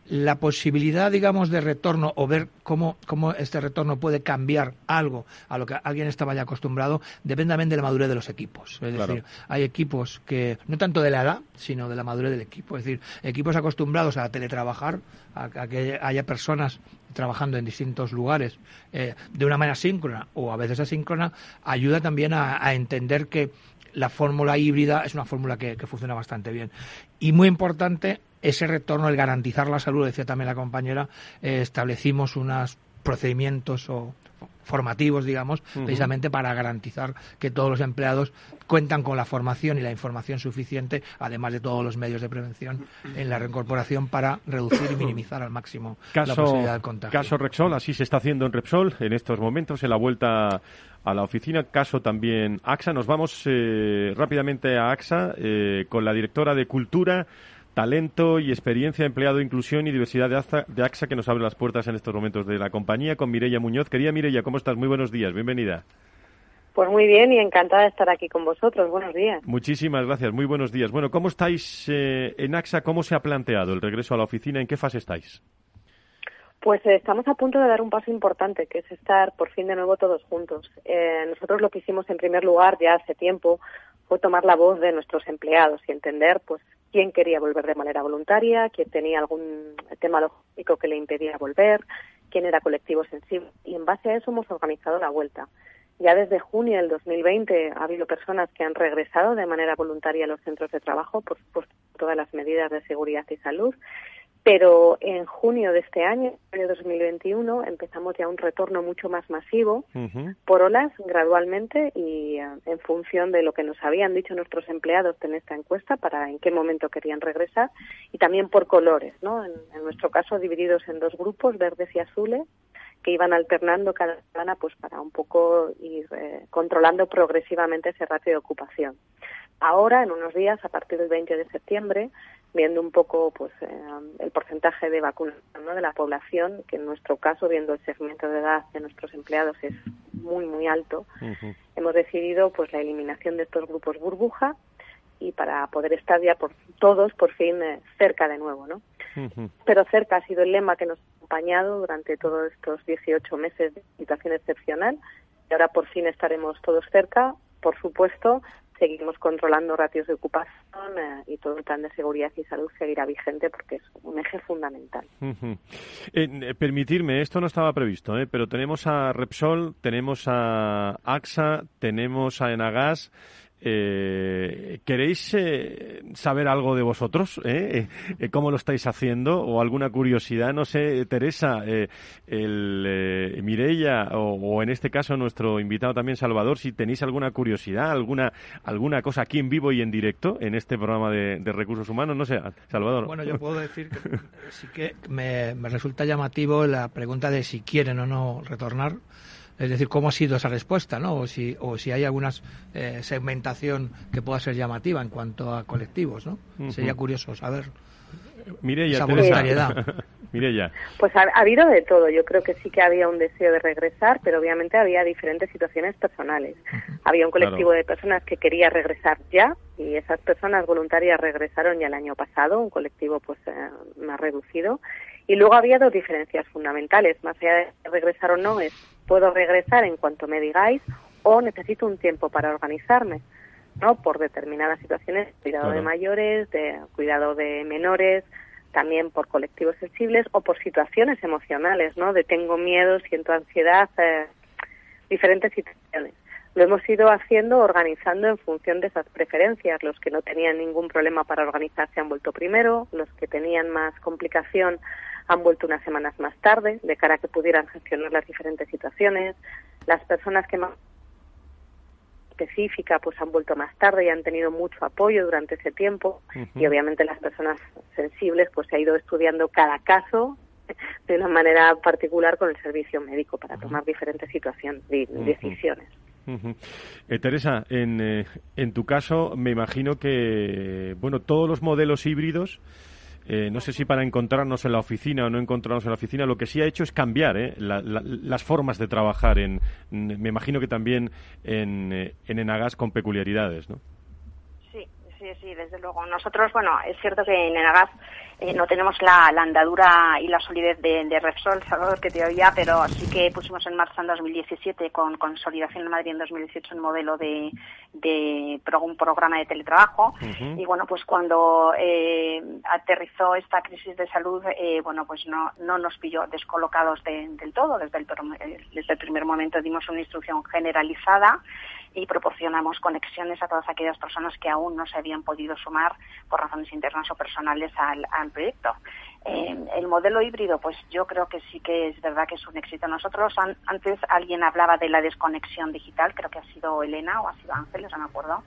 la posibilidad, digamos, de retorno o ver cómo, cómo este retorno puede cambiar algo a lo que alguien estaba ya acostumbrado, depende también de la madurez de los equipos. Es decir, hay equipos que, no tanto de la edad, sino de la madurez del equipo. Es decir, equipos acostumbrados a teletrabajar, a, que haya personas trabajando en distintos lugares eh, de una manera síncrona o a veces asíncrona, ayuda también a, entender que la fórmula híbrida es una fórmula que, que, funciona bastante bien. Y muy importante, ese retorno, el garantizar la salud, decía también la compañera, eh, establecimos unos procedimientos o formativos, digamos, precisamente para garantizar que todos los empleados cuentan con la formación y la información suficiente, además de todos los medios de prevención en la reincorporación para reducir y minimizar al máximo la posibilidad del contagio. Caso Repsol, así se está haciendo en Repsol en estos momentos, en la vuelta a la oficina. Caso también AXA. Nos vamos eh, rápidamente a AXA eh, con la directora de Cultura talento y experiencia, empleado, inclusión y diversidad de AXA, que nos abre las puertas en estos momentos de la compañía con Mireia Muñoz. Querida Mireia, ¿cómo estás? Muy buenos días, bienvenida. Pues muy bien y encantada de estar aquí con vosotros. Buenos días. Muchísimas gracias, muy buenos días. Bueno, ¿cómo estáis eh, en AXA? ¿Cómo se ha planteado el regreso a la oficina? ¿En qué fase estáis? Pues eh, estamos a punto de dar un paso importante, que es estar por fin de nuevo todos juntos. Eh, nosotros lo que hicimos en primer lugar ya hace tiempo fue tomar la voz de nuestros empleados y entender pues quién quería volver de manera voluntaria, quién tenía algún tema logístico que le impedía volver, quién era colectivo sensible. Y en base a eso hemos organizado la vuelta. Ya desde junio del 2020 ha habido personas que han regresado de manera voluntaria a los centros de trabajo por, por todas las medidas de seguridad y salud pero en junio de este año, año 2021, empezamos ya un retorno mucho más masivo, por olas, gradualmente, y eh, en función de lo que nos habían dicho nuestros empleados en esta encuesta, para en qué momento querían regresar, y también por colores, ¿no? En, nuestro caso, divididos en dos grupos, verdes y azules, que iban alternando cada semana pues para un poco ir eh, controlando progresivamente ese ratio de ocupación. Ahora, en unos días, a partir del 20 de septiembre, viendo un poco pues eh, el porcentaje de vacunación de la población, que en nuestro caso, viendo el segmento de edad de nuestros empleados, es muy, muy alto, hemos decidido pues la eliminación de estos grupos burbuja y para poder estar ya por todos, por fin, eh, cerca de nuevo, ¿no? Pero cerca ha sido el lema que nos ha acompañado durante todos estos 18 meses de situación excepcional y ahora por fin estaremos todos cerca, por supuesto, seguimos controlando ratios de ocupación eh, y todo el plan de seguridad y salud seguirá vigente porque es un eje fundamental. Eh, permitirme, esto no estaba previsto, ¿eh? pero tenemos a Repsol, tenemos a AXA, tenemos a Enagas eh, ¿Queréis eh, saber algo de vosotros? Eh? eh? ¿Cómo lo estáis haciendo? ¿O alguna curiosidad? No sé, Teresa, el, Mireia o, en este caso nuestro invitado también Salvador, si tenéis alguna curiosidad, alguna alguna cosa aquí en vivo y en directo en este programa de, recursos humanos. No sé, Salvador. Bueno, yo puedo decir que sí que me resulta llamativo la pregunta de si quieren o no retornar es decir, cómo ha sido esa respuesta, ¿no? O si, o si hay alguna eh, segmentación que pueda ser llamativa en cuanto a colectivos, ¿no? Sería curioso saber. Mireya, esa voluntariedad. Mireya. Pues ha, ha habido de todo. Yo creo que sí que había un deseo de regresar, pero obviamente había diferentes situaciones personales. Había un colectivo Claro. de personas que quería regresar ya y esas personas voluntarias regresaron ya el año pasado, un colectivo pues eh, más reducido. Y luego había dos diferencias fundamentales, más allá de regresar o no, es puedo regresar en cuanto me digáis o necesito un tiempo para organizarme. ¿no? por determinadas situaciones, cuidado de mayores, de cuidado de menores, también por colectivos sensibles o por situaciones emocionales, ¿no? De tengo miedo, siento ansiedad, eh, diferentes situaciones. Lo hemos ido haciendo, organizando en función de esas preferencias. Los que no tenían ningún problema para organizarse han vuelto primero, los que tenían más complicación han vuelto unas semanas más tarde, de cara a que pudieran gestionar las diferentes situaciones. Las personas que más específica pues han vuelto más tarde y han tenido mucho apoyo durante ese tiempo y obviamente las personas sensibles pues se ha ido estudiando cada caso de una manera particular con el servicio médico para tomar diferentes situaciones y decisiones. Eh, Teresa, en, eh, en tu caso, me imagino que, bueno, todos los modelos híbridos, eh, no sé si para encontrarnos en la oficina o no encontrarnos en la oficina, lo que sí ha hecho es cambiar eh, la- la- las formas de trabajar. En, me imagino que también en, en Enagas con peculiaridades, ¿no? Sí, sí, sí, desde luego. Nosotros, bueno, es cierto que en Enagas eh, no tenemos la, la andadura y la solidez de, de Repsol, Salvador, que te oía, pero sí que pusimos en marcha en 2017 con consolidación en Madrid en 2018 un modelo de, de pro- un programa de teletrabajo. Y bueno, pues cuando eh, aterrizó esta crisis de salud, eh, bueno, pues no, no nos pilló descolocados de- del todo. Desde el, eh, desde el primer momento dimos una instrucción generalizada y proporcionamos conexiones a todas aquellas personas que aún no se habían podido sumar por razones internas o personales al, al proyecto. Eh, el modelo híbrido, pues yo creo que sí que es verdad que es un éxito. Nosotros, an- antes alguien hablaba de la desconexión digital, creo que ha sido Elena o ha sido Ángeles, no me acuerdo.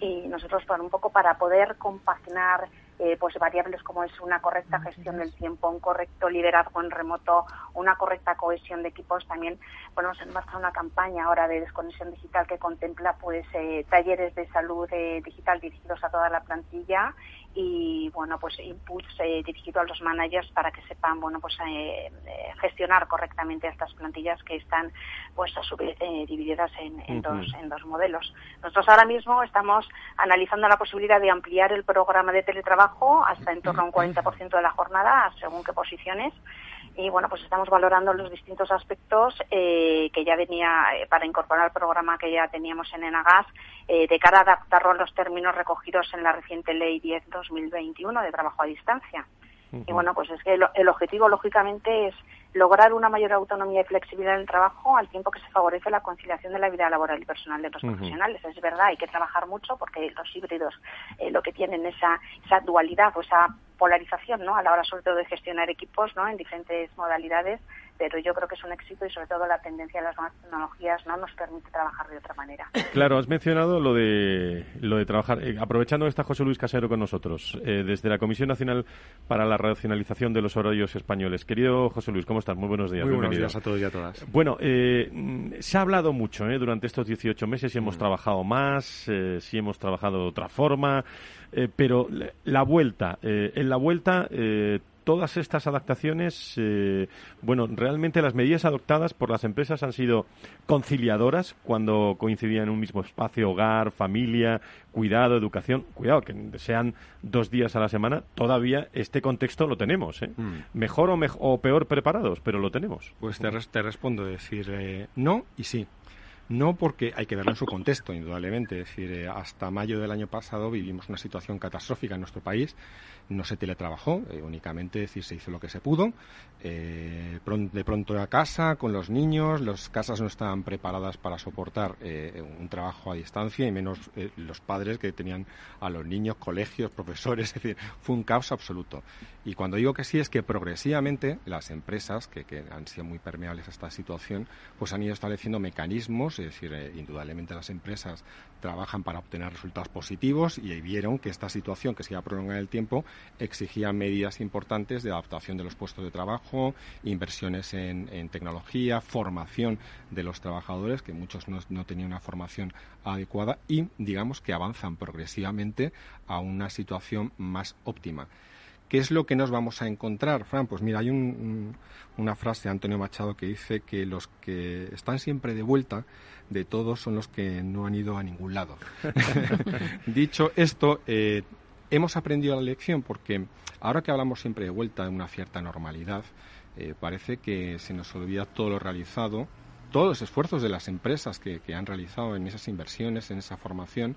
Y nosotros, para un poco para poder compaginar eh, pues variables como es una correcta gestión del tiempo, un correcto liderazgo en remoto, una correcta cohesión de equipos, también ponemos en marcha una campaña ahora de desconexión digital que contempla pues eh, talleres de salud eh, digital dirigidos a toda la plantilla y bueno pues inputs eh, dirigidos a los managers para que sepan bueno pues eh, eh, gestionar correctamente estas plantillas que están pues a su vez eh, divididas en, en dos en dos modelos. Nosotros ahora mismo estamos analizando la posibilidad de ampliar el programa de teletrabajo hasta en torno a un 40% de la jornada, según qué posiciones. Y bueno, pues estamos valorando los distintos aspectos eh, que ya venía eh, para incorporar al programa que ya teníamos en Enagas, eh, de cara a adaptarlo a los términos recogidos en la reciente Ley 10-2021 de trabajo a distancia. Y bueno, pues es que el, el objetivo, lógicamente, es lograr una mayor autonomía y flexibilidad en el trabajo al tiempo que se favorece la conciliación de la vida laboral y personal de los profesionales. Es verdad, hay que trabajar mucho porque los híbridos eh, lo que tienen esa, esa dualidad o esa polarización, ¿no? A la hora sobre todo de gestionar equipos, ¿no? En diferentes modalidades, pero yo creo que es un éxito y sobre todo la tendencia de las nuevas tecnologías, ¿no? Nos permite trabajar de otra manera. Claro, has mencionado lo de lo de trabajar. Eh, aprovechando que está José Luis Casero con nosotros, eh, desde la Comisión Nacional para la Racionalización de los Horarios Españoles. Querido José Luis, ¿cómo estás? Muy buenos días. Muy buenos días a todos y a todas. Bueno, eh, mm, se ha hablado mucho eh, durante estos 18 meses si Mm. hemos trabajado más, eh, si hemos trabajado de otra forma, eh, pero la- la vuelta, eh, en la vuelta, eh, todas estas adaptaciones, eh, bueno, realmente las medidas adoptadas por las empresas han sido conciliadoras cuando coincidían en un mismo espacio, hogar, familia, cuidado, educación. Cuidado, que sean dos días a la semana, todavía este contexto lo tenemos. ¿eh? Mejor o, mej- o peor preparados, pero lo tenemos. Pues te, res- te respondo, decir eh, no y sí. No porque hay que verlo en su contexto, indudablemente. Es decir, eh, hasta mayo del año pasado vivimos una situación catastrófica en nuestro país. No se teletrabajó, eh, únicamente es decir, se hizo lo que se pudo. Eh, de pronto a casa, con los niños, las casas no estaban preparadas para soportar eh, un trabajo a distancia y menos los padres que tenían a los niños, colegios, profesores. Es decir, fue un caos absoluto. Y cuando digo que sí es que progresivamente las empresas, que, que han sido muy permeables a esta situación, pues han ido estableciendo mecanismos, es decir, indudablemente las empresas trabajan para obtener resultados positivos y vieron que esta situación que se iba a prolongar el tiempo exigía medidas importantes de adaptación de los puestos de trabajo, inversiones en, tecnología, formación de los trabajadores, que muchos no, tenían una formación adecuada y digamos que avanzan progresivamente a una situación más óptima. ¿Qué es lo que nos vamos a encontrar, Fran? Pues mira, hay una frase de Antonio Machado que dice que los que están siempre de vuelta de todos son los que no han ido a ningún lado. Dicho esto, eh, hemos aprendido la lección porque ahora que hablamos siempre de vuelta en una cierta normalidad, eh, parece que se nos olvida todo lo realizado, todos los esfuerzos de las empresas que, que han realizado en esas inversiones, en esa formación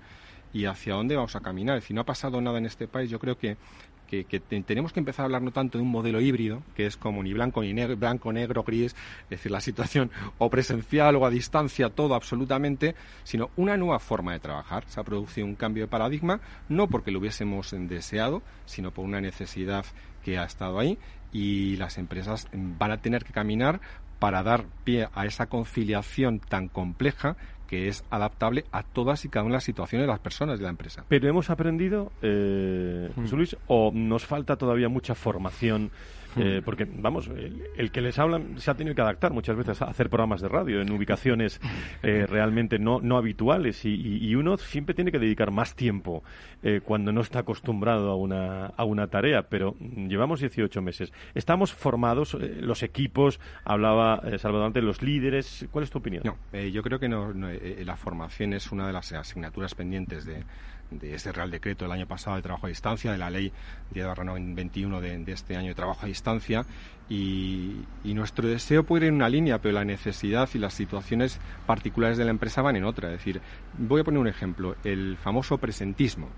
y hacia dónde vamos a caminar. Si no ha pasado nada en este país, yo creo que que, tenemos que empezar a hablar no tanto de un modelo híbrido, que es como ni blanco ni negro, blanco, negro, gris, es decir, la situación o presencial o a distancia, todo absolutamente, sino una nueva forma de trabajar. Se ha producido un cambio de paradigma, no porque lo hubiésemos deseado, sino por una necesidad que ha estado ahí y las empresas van a tener que caminar para dar pie a esa conciliación tan compleja que es adaptable a todas y cada una de las situaciones de las personas de la empresa. Pero hemos aprendido, eh, hmm. Luis, o nos falta todavía mucha formación eh, porque, vamos, el, que les hablan se ha tenido que adaptar muchas veces a hacer programas de radio en ubicaciones eh, realmente no, no habituales y, uno siempre tiene que dedicar más tiempo eh, cuando no está acostumbrado a una, a una tarea, pero llevamos 18 meses. Estamos formados, los equipos, hablaba Salvador antes, los líderes. ¿Cuál es tu opinión? No, yo creo que no, la formación es una de las asignaturas pendientes de de ese Real Decreto del año pasado de trabajo a distancia, de la ley de 21 de, de este año de trabajo a distancia y, nuestro deseo puede ir en una línea, pero la necesidad y las situaciones particulares de la empresa van en otra. Es decir, voy a poner un ejemplo, el famoso presentismo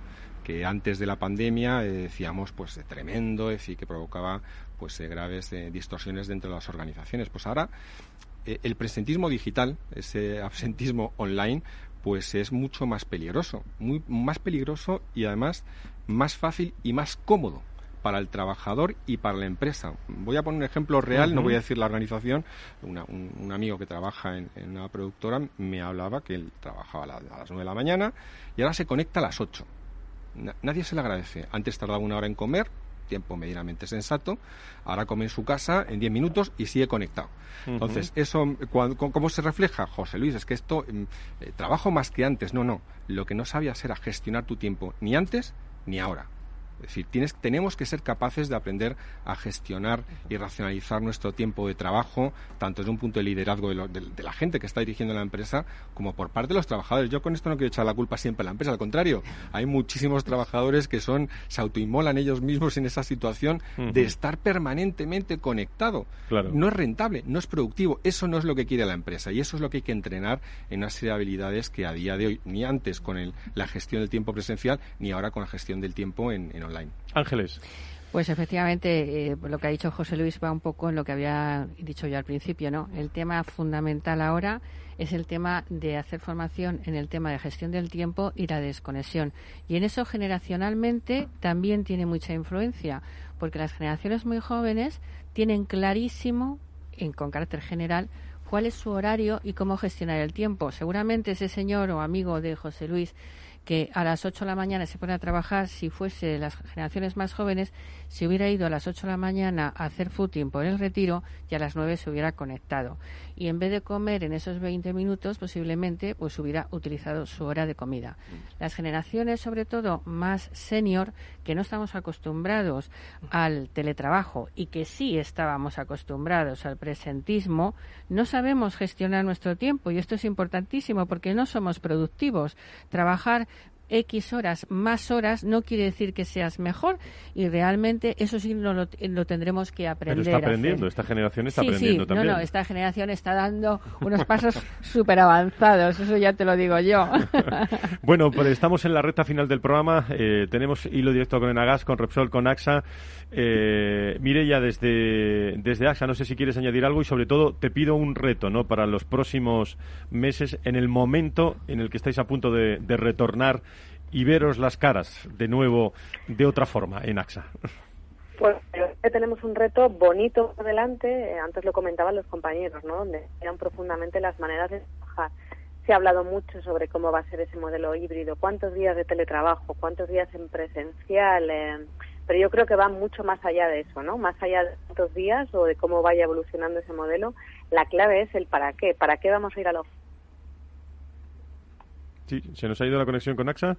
que antes de la pandemia eh, decíamos pues tremendo, es decir, que provocaba pues eh, graves eh, distorsiones dentro de las organizaciones. Pues ahora el presentismo digital, ese absentismo online, pues es mucho más peligroso, muy más peligroso y además más fácil y más cómodo para el trabajador y para la empresa. Voy a poner un ejemplo real, no voy a decir la organización. un, amigo que trabaja en, una productora me hablaba que él trabajaba a, las 9 de la mañana y ahora se conecta a las 8. nadie se le agradece. Antes tardaba una hora en comer, tiempo medianamente sensato, ahora come en su casa en 10 minutos y sigue conectado. Entonces, eso, ¿cómo se refleja, José Luis? Es que esto, mm, eh, trabajo más que antes, no, no. Lo que no sabías era gestionar tu tiempo, ni antes ni ahora. Es decir, tienes, tenemos que ser capaces de aprender a gestionar y racionalizar nuestro tiempo de trabajo, tanto desde un punto de liderazgo de, la gente que está dirigiendo la empresa, como por parte de los trabajadores. Yo con esto no quiero echar la culpa siempre a la empresa, al contrario, hay muchísimos trabajadores que son, se autoinmolan ellos mismos en esa situación de estar permanentemente conectado. No es rentable, no es productivo, eso no es lo que quiere la empresa. Y eso es lo que hay que entrenar en una serie de habilidades que a día de hoy, ni antes con la gestión del tiempo presencial, ni ahora con la gestión del tiempo en, en Ángeles. Pues efectivamente, eh, lo que ha dicho José Luis va un poco en lo que había dicho yo al principio, ¿no? El tema fundamental ahora es el tema de hacer formación en el tema de gestión del tiempo y la desconexión. Y en eso generacionalmente también tiene mucha influencia, porque las generaciones muy jóvenes tienen clarísimo, en, con carácter general, cuál es su horario y cómo gestionar el tiempo. Seguramente ese señor o amigo de José Luis que a las 8 de la mañana se pone a trabajar, si fuese las generaciones más jóvenes, si hubiera ido a las 8 de la mañana a hacer footing por el retiro, ya a las 9 se hubiera conectado. Y en vez de comer en esos 20 minutos, posiblemente pues hubiera utilizado su hora de comida. Las generaciones, sobre todo más senior, que no estamos acostumbrados al teletrabajo y que sí estábamos acostumbrados al presentismo, no sabemos gestionar nuestro tiempo y esto es importantísimo porque no somos productivos. Trabajar X horas, más horas, no quiere decir que seas mejor y realmente eso sí lo, lo tendremos que aprender. Pero está aprendiendo, esta generación está aprendiendo sí, también. No, no, esta generación está dando unos pasos súper avanzados, eso ya te lo digo yo. bueno, pues estamos en la recta final del programa, eh, tenemos hilo directo con Enagas, con Repsol, con AXA. Eh, Mireya, desde, desde AXA, no sé si quieres añadir algo y sobre todo te pido un reto ¿no? para los próximos meses en el momento en el que estáis a punto de retornar y veros las caras de nuevo de otra forma en AXA? Pues tenemos un reto bonito por delante, eh, antes lo comentaban los compañeros, ¿no? donde eran profundamente las maneras de trabajar. Se ha hablado mucho sobre cómo va a ser ese modelo híbrido, cuántos días de teletrabajo, cuántos días en presencial, eh, pero yo creo que va mucho más allá de eso, ¿no? Más allá de cuántos días o de cómo vaya evolucionando ese modelo, la clave es el para qué, para qué vamos a ir a la Sí, se nos ha ido la conexión con AXA.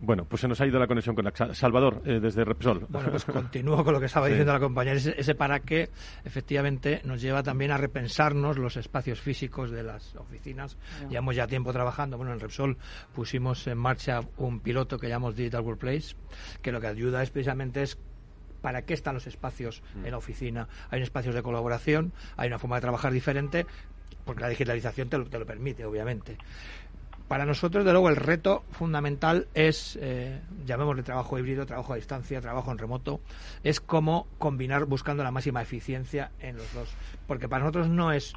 Bueno, pues se nos ha ido la conexión con Salvador, eh, desde Repsol. Bueno, pues continúo con lo que estaba diciendo la compañera. Ese, para qué, efectivamente, nos lleva también a repensarnos los espacios físicos de las oficinas. Llevamos ya tiempo trabajando. Bueno, en Repsol pusimos en marcha un piloto que llamamos Digital Workplace, que lo que ayuda es precisamente es para qué están los espacios mm. en la oficina. Hay espacios de colaboración, hay una forma de trabajar diferente, porque la digitalización te lo, te lo permite, obviamente. Para nosotros, de luego, el reto fundamental es, eh, llamémosle trabajo híbrido, trabajo a distancia, trabajo en remoto, es cómo combinar buscando la máxima eficiencia en los dos. Porque para nosotros no es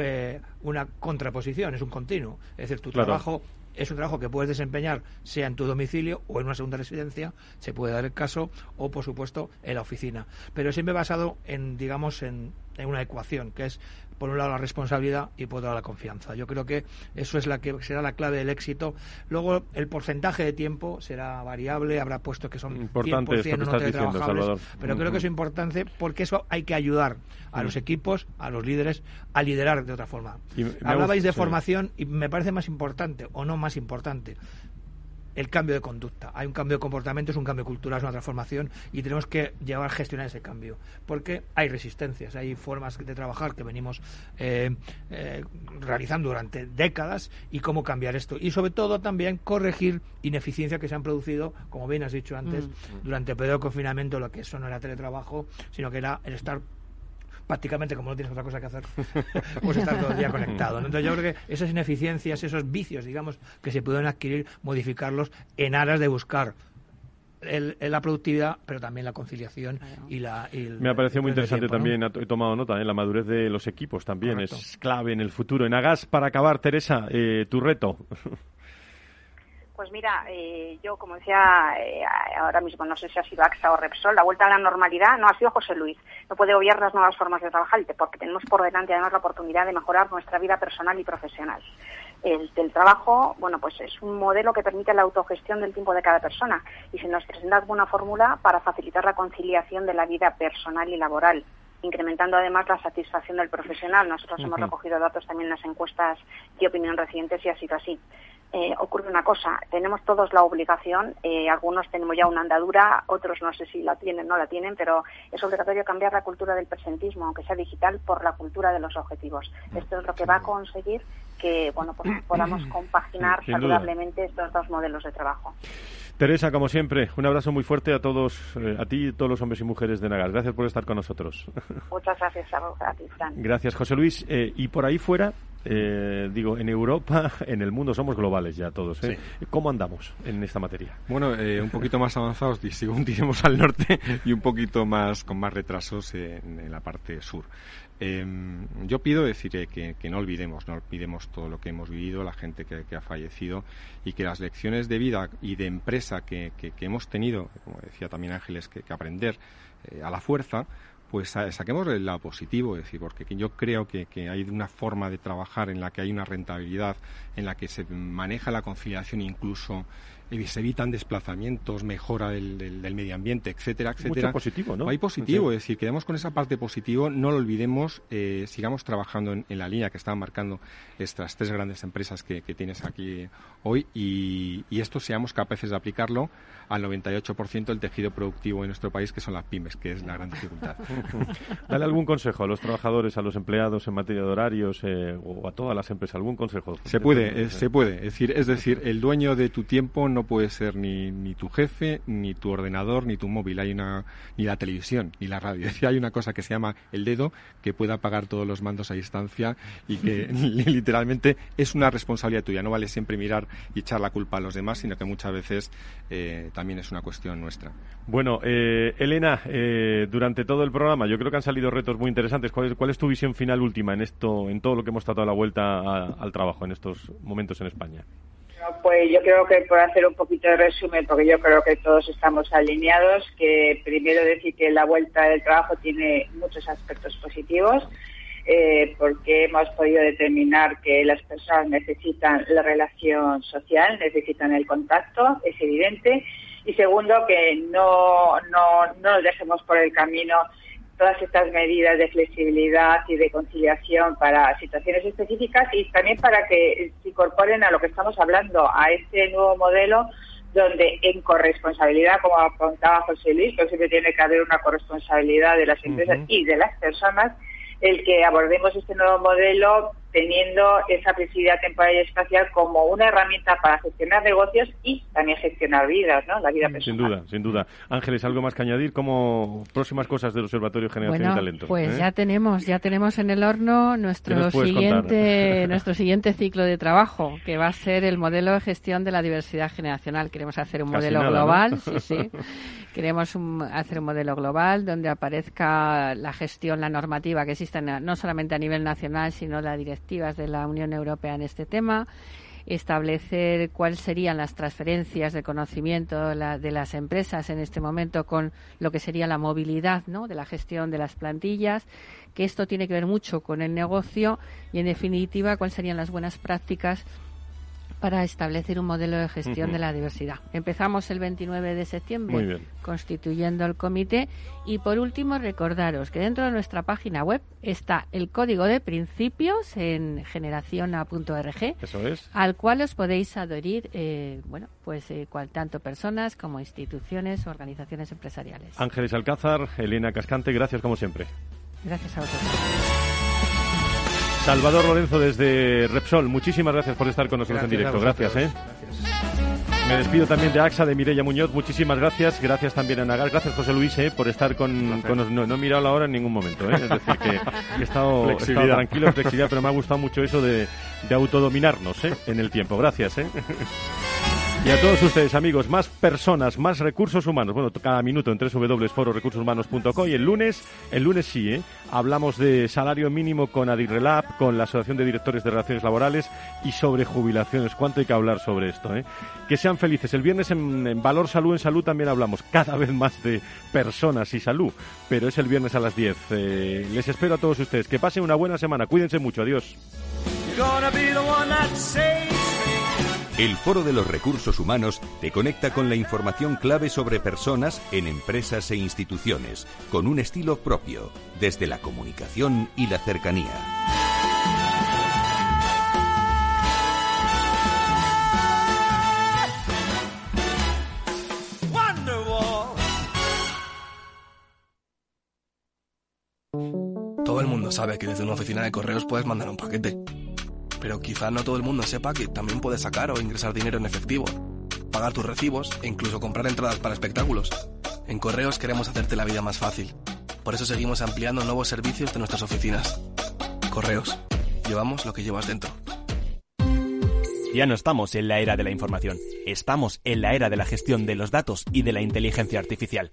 eh, una contraposición, es un continuo. Es decir, tu trabajo es un trabajo que puedes desempeñar sea en tu domicilio o en una segunda residencia, se puede dar el caso, o por supuesto en la oficina. Pero siempre basado en, digamos, en, en una ecuación, que es por un lado la responsabilidad y por otro lado la confianza. Yo creo que eso es la que será la clave del éxito. Luego el porcentaje de tiempo será variable, habrá puestos que son importante 100% no teletrabajables, pero creo que es importante porque eso hay que ayudar a los equipos, a los líderes a liderar de otra forma. Hablabais de formación y me parece más importante o no más importante el cambio de conducta. Hay un cambio de comportamiento, es un cambio cultural, es una transformación y tenemos que llevar a gestionar ese cambio. Porque hay resistencias, hay formas de trabajar que venimos eh, eh, realizando durante décadas y cómo cambiar esto. Y sobre todo también corregir ineficiencias que se han producido, como bien has dicho antes, mm. durante el periodo de confinamiento, lo que eso no era teletrabajo, sino que era el estar prácticamente como no tienes otra cosa que hacer, pues estar todo el día conectado. Entonces yo creo que esas ineficiencias, esos vicios, digamos, que se pueden adquirir, modificarlos en aras de buscar la productividad, pero también la conciliación y la. Me ha parecido muy interesante también, he tomado nota, en ¿eh? la madurez de los equipos también es clave en el futuro. En Agas, para acabar, Teresa, eh, tu reto. Pues mira, eh, yo como decía eh, ahora mismo, no sé si ha sido AXA o Repsol, la vuelta a la normalidad no ha sido José Luis. No puede obviar las nuevas formas de trabajar porque tenemos por delante además la oportunidad de mejorar nuestra vida personal y profesional. El trabajo, bueno, pues es un modelo que permite la autogestión del tiempo de cada persona y se nos presenta una fórmula para facilitar la conciliación de la vida personal y laboral incrementando además la satisfacción del profesional. Nosotros hemos recogido datos también en las encuestas de opinión recientes y ha sido así. Eh, ocurre una cosa, tenemos todos la obligación, eh, algunos tenemos ya una andadura, otros no sé si la tienen o no la tienen, pero es obligatorio cambiar la cultura del presentismo, aunque sea digital, por la cultura de los objetivos. Esto es lo que va a conseguir que bueno pues podamos compaginar saludablemente estos dos modelos de trabajo. Teresa, como siempre, un abrazo muy fuerte a todos, eh, a ti y todos los hombres y mujeres de Nagas. Gracias por estar con nosotros. Muchas gracias a, ti, Fran. Gracias, José Luis. y por ahí fuera, eh, digo, en Europa, en el mundo somos globales ya todos. ¿eh? ¿Cómo andamos en esta materia? Bueno, eh, un poquito más avanzados, según diremos al norte, y un poquito más con más retrasos en, la parte sur. Em, yo pido decir que, no olvidemos, no olvidemos todo lo que hemos vivido, la gente que, ha fallecido y que las lecciones de vida y de empresa que, hemos tenido, como decía también Ángeles, que, aprender a la fuerza, pues saquemos el lado positivo, es decir, porque yo creo que, hay una forma de trabajar en la que hay una rentabilidad, en la que se maneja la conciliación incluso se evitan desplazamientos, mejora del, del, medio ambiente, etcétera, etcétera. Mucho positivo, ¿no? Hay positivo, es decir, quedemos con esa parte positivo, no lo olvidemos, eh, sigamos trabajando en, la línea que están marcando estas tres grandes empresas que, tienes aquí hoy y, y, esto seamos capaces de aplicarlo al 98% del tejido productivo en nuestro país, que son las pymes, que es la gran dificultad. Dale algún consejo a los trabajadores, a los empleados en materia de horarios eh, o a todas las empresas, algún consejo. Se puede, eh, se puede. Es decir, es decir, el dueño de tu tiempo no puede ser ni, ni tu jefe, ni tu ordenador, ni tu móvil, hay una, ni la televisión, ni la radio. Es decir, hay una cosa que se llama el dedo que puede apagar todos los mandos a distancia y que literalmente es una responsabilidad tuya. No vale siempre mirar y echar la culpa a los demás, sino que muchas veces eh, también es una cuestión nuestra. Bueno, eh, Elena, eh, durante todo el programa yo creo que han salido retos muy interesantes. ¿Cuál es, cuál es tu visión final última en esto, en todo lo que hemos tratado la vuelta al trabajo en estos momentos en España? Pues yo creo que por hacer un poquito de resumen, porque yo creo que todos estamos alineados, que primero decir que la vuelta del trabajo tiene muchos aspectos positivos, eh, porque hemos podido determinar que las personas necesitan la relación social, necesitan el contacto, es evidente, y segundo, que no, no, no nos dejemos por el camino todas estas medidas de flexibilidad y de conciliación para situaciones específicas y también para que se incorporen a lo que estamos hablando, a este nuevo modelo donde en corresponsabilidad, como apuntaba José Luis, que siempre tiene que haber una corresponsabilidad de las empresas y de las personas, el que abordemos este nuevo modelo teniendo esa flexibilidad temporal y espacial como una herramienta para gestionar negocios y también gestionar vidas, ¿no? La vida personal. Sin duda, sin duda. Ángeles, ¿algo más que añadir como próximas cosas del Observatorio Generación y Talento? Pues ¿eh? ya tenemos, ya tenemos en el horno nuestro siguiente, nuestro siguiente ciclo de trabajo, que va a ser el modelo de gestión de la diversidad generacional. Queremos hacer un modelo global, sí, sí. Queremos hacer un modelo global donde aparezca la gestión, la normativa que existe no solamente a nivel nacional, sino la directivas de la Unión Europea en este tema establecer cuáles serían las transferencias de conocimiento de las empresas en este momento con lo que sería la movilidad ¿no? de la gestión de las plantillas, que esto tiene que ver mucho con el negocio y, en definitiva, cuáles serían las buenas prácticas para establecer un modelo de gestión de la diversidad. Empezamos el 29 de septiembre constituyendo el comité y por último recordaros que dentro de nuestra página web está el código de principios en generaciona.org al cual os podéis adherir eh, bueno pues eh, cual, tanto personas como instituciones o organizaciones empresariales. Ángeles Alcázar, Elena Cascante, gracias como siempre. Gracias a vosotros. Salvador Lorenzo desde Repsol, muchísimas gracias por estar con nosotros en directo. Gracias, ¿eh? Me despido también de AXA, de Mireia Muñoz. Muchísimas gracias. Gracias también a Nagar. Gracias, José Luis, ¿eh? por estar con, nosotros. No, he mirado la hora en ningún momento. ¿eh? Es decir, que he estado, tranquilo, flexibilidad, pero me ha gustado mucho eso de, de autodominarnos ¿eh? en el tiempo. Gracias. ¿eh? Y a todos ustedes, amigos, más personas, más recursos humanos. Bueno, cada minuto en www.fororecursoshumanos.co y el lunes, el lunes sí, ¿eh? hablamos de salario mínimo con Adirrelab, con la Asociación de Directores de Relaciones Laborales y sobre jubilaciones. ¿Cuánto hay que hablar sobre esto? Eh? Que sean felices. El viernes en, Valor Salud en Salud también hablamos cada vez más de personas y salud, pero es el viernes a las 10. Eh, les espero a todos ustedes. Que pasen una buena semana. Cuídense mucho. Adiós. El Foro de los Recursos Humanos te conecta con la información clave sobre personas en empresas e instituciones, con un estilo propio, desde la comunicación y la cercanía. Todo el mundo sabe que desde una oficina de correos puedes mandar un paquete pero quizá no todo el mundo sepa que también puedes sacar o ingresar dinero en efectivo, pagar tus recibos e incluso comprar entradas para espectáculos. En Correos queremos hacerte la vida más fácil. Por eso seguimos ampliando nuevos servicios de nuestras oficinas. Correos. Llevamos lo que llevas dentro. Ya no estamos en la era de la información, estamos en la era de la gestión de los datos y de la inteligencia artificial.